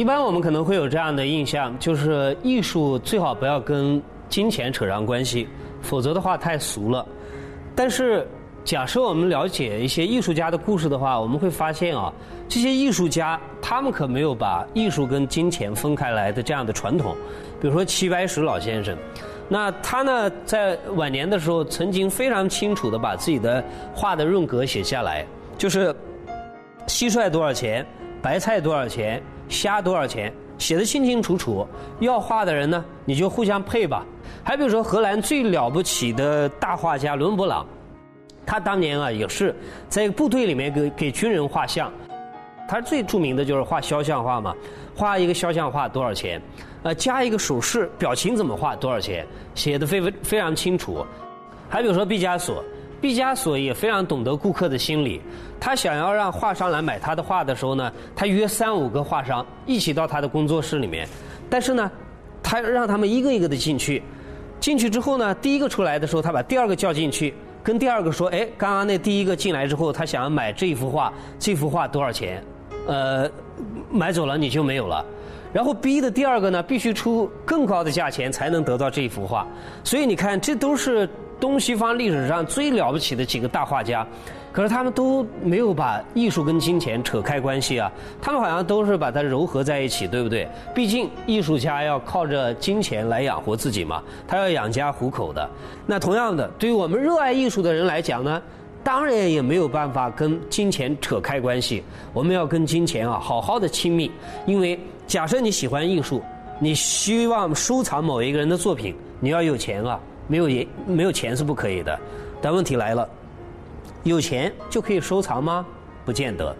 一般我们可能会有这样的印象，就是艺术最好不要跟金钱扯上关系，否则的话太俗了。但是，假设我们了解一些艺术家的故事的话，我们会发现啊，这些艺术家他们可没有把艺术跟金钱分开来的这样的传统。比如说齐白石老先生，那他呢在晚年的时候，曾经非常清楚的把自己的画的润格写下来，就是蟋蟀多少钱，白菜多少钱。虾多少钱？写的清清楚楚。要画的人呢，你就互相配吧。还比如说，荷兰最了不起的大画家伦勃朗，他当年啊也是在部队里面给给军人画像。他最著名的就是画肖像画嘛，画一个肖像画多少钱？呃，加一个手势，表情怎么画多少钱？写的非非常清楚。还比如说毕加索。毕加索也非常懂得顾客的心理，他想要让画商来买他的画的时候呢，他约三五个画商一起到他的工作室里面，但是呢，他让他们一个一个的进去，进去之后呢，第一个出来的时候，他把第二个叫进去，跟第二个说：“哎，刚刚那第一个进来之后，他想要买这幅画，这幅画多少钱？呃，买走了你就没有了。”然后逼的第二个呢，必须出更高的价钱才能得到这幅画，所以你看，这都是。东西方历史上最了不起的几个大画家，可是他们都没有把艺术跟金钱扯开关系啊，他们好像都是把它糅合在一起，对不对？毕竟艺术家要靠着金钱来养活自己嘛，他要养家糊口的。那同样的，对于我们热爱艺术的人来讲呢，当然也没有办法跟金钱扯开关系。我们要跟金钱啊好好的亲密，因为假设你喜欢艺术，你希望收藏某一个人的作品，你要有钱啊。没有也，没有钱是不可以的。但问题来了，有钱就可以收藏吗？不见得。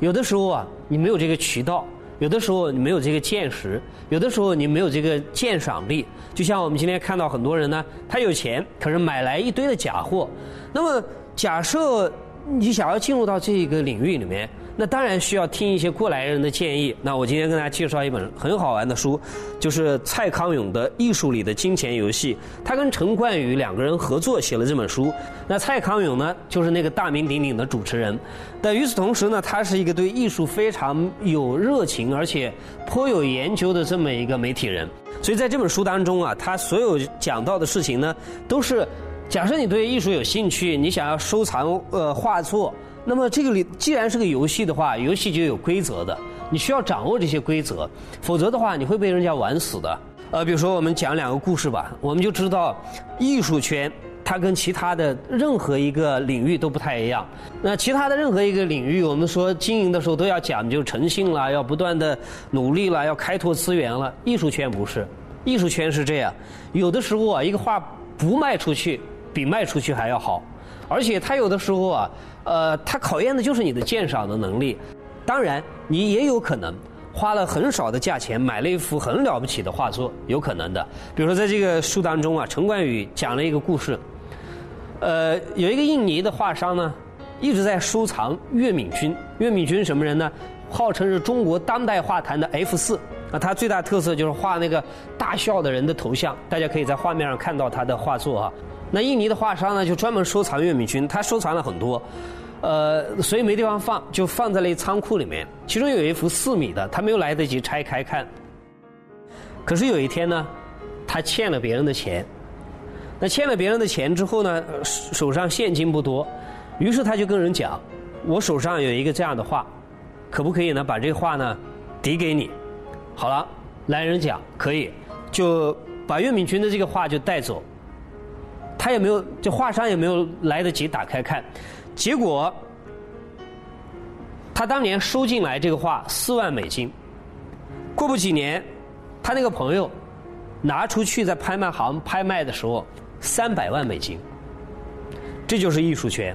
有的时候啊，你没有这个渠道；有的时候你没有这个见识；有的时候你没有这个鉴赏力。就像我们今天看到很多人呢，他有钱，可是买来一堆的假货。那么假设你想要进入到这个领域里面。那当然需要听一些过来人的建议。那我今天跟大家介绍一本很好玩的书，就是蔡康永的《艺术里的金钱游戏》。他跟陈冠宇两个人合作写了这本书。那蔡康永呢，就是那个大名鼎鼎的主持人。但与此同时呢，他是一个对艺术非常有热情，而且颇有研究的这么一个媒体人。所以在这本书当中啊，他所有讲到的事情呢，都是假设你对艺术有兴趣，你想要收藏呃画作。那么这个里既然是个游戏的话，游戏就有规则的，你需要掌握这些规则，否则的话你会被人家玩死的。呃，比如说我们讲两个故事吧，我们就知道艺术圈它跟其他的任何一个领域都不太一样。那其他的任何一个领域，我们说经营的时候都要讲究诚信啦，要不断的努力啦，要开拓资源了。艺术圈不是，艺术圈是这样，有的时候啊，一个画不卖出去，比卖出去还要好。而且他有的时候啊，呃，他考验的就是你的鉴赏的能力。当然，你也有可能花了很少的价钱买了一幅很了不起的画作，有可能的。比如说，在这个书当中啊，陈冠宇讲了一个故事。呃，有一个印尼的画商呢，一直在收藏岳敏君。岳敏君什么人呢？号称是中国当代画坛的 F 四。啊，他最大特色就是画那个大笑的人的头像。大家可以在画面上看到他的画作啊。那印尼的画商呢，就专门收藏岳敏君，他收藏了很多，呃，所以没地方放，就放在了一仓库里面。其中有一幅四米的，他没有来得及拆开看。可是有一天呢，他欠了别人的钱，那欠了别人的钱之后呢，手上现金不多，于是他就跟人讲：“我手上有一个这样的画，可不可以呢？把这画呢抵给你？”好了，来人讲可以，就把岳敏君的这个画就带走。他也没有，这画商也没有来得及打开看，结果他当年收进来这个画四万美金，过不几年，他那个朋友拿出去在拍卖行拍卖的时候三百万美金，这就是艺术圈，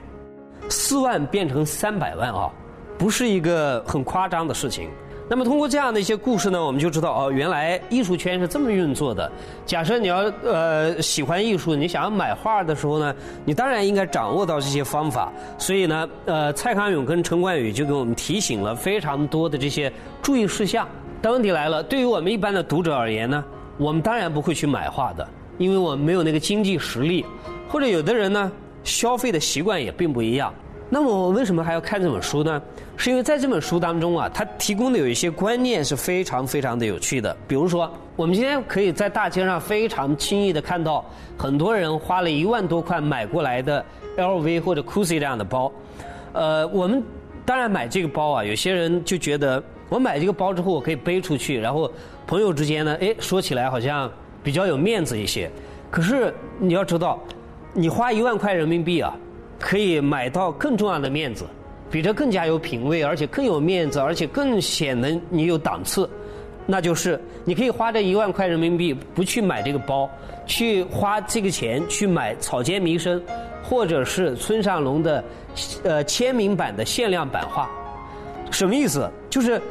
四万变成三百万啊，不是一个很夸张的事情。那么通过这样的一些故事呢，我们就知道哦，原来艺术圈是这么运作的。假设你要呃喜欢艺术，你想要买画的时候呢，你当然应该掌握到这些方法。所以呢，呃，蔡康永跟陈冠宇就给我们提醒了非常多的这些注意事项。但问题来了，对于我们一般的读者而言呢，我们当然不会去买画的，因为我们没有那个经济实力，或者有的人呢，消费的习惯也并不一样。那么我为什么还要看这本书呢？是因为在这本书当中啊，它提供的有一些观念是非常非常的有趣的。比如说，我们今天可以在大街上非常轻易的看到很多人花了一万多块买过来的 LV 或者 Gucci 这样的包。呃，我们当然买这个包啊，有些人就觉得我买这个包之后我可以背出去，然后朋友之间呢，哎，说起来好像比较有面子一些。可是你要知道，你花一万块人民币啊。可以买到更重要的面子，比这更加有品位，而且更有面子，而且更显得你有档次。那就是你可以花这一万块人民币，不去买这个包，去花这个钱去买草间弥生，或者是村上隆的呃签名版的限量版画。什么意思？就是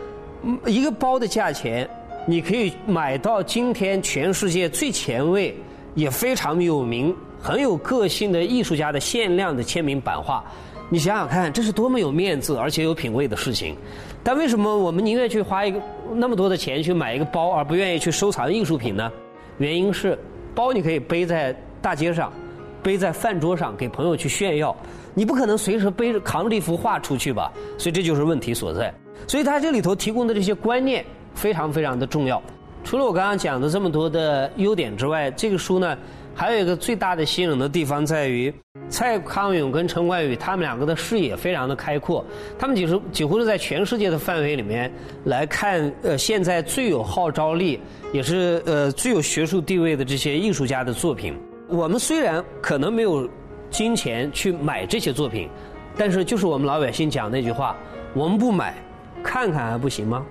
一个包的价钱，你可以买到今天全世界最前卫也非常有名。很有个性的艺术家的限量的签名版画，你想想看，这是多么有面子而且有品位的事情。但为什么我们宁愿去花一个那么多的钱去买一个包，而不愿意去收藏艺术品呢？原因是，包你可以背在大街上，背在饭桌上给朋友去炫耀，你不可能随时背着扛着一幅画出去吧？所以这就是问题所在。所以他这里头提供的这些观念非常非常的重要。除了我刚刚讲的这么多的优点之外，这个书呢？还有一个最大的吸引人的地方在于，蔡康永跟陈冠宇他们两个的视野非常的开阔，他们几乎几乎是在全世界的范围里面来看，呃，现在最有号召力，也是呃最有学术地位的这些艺术家的作品。我们虽然可能没有金钱去买这些作品，但是就是我们老百姓讲那句话：我们不买，看看还不行吗？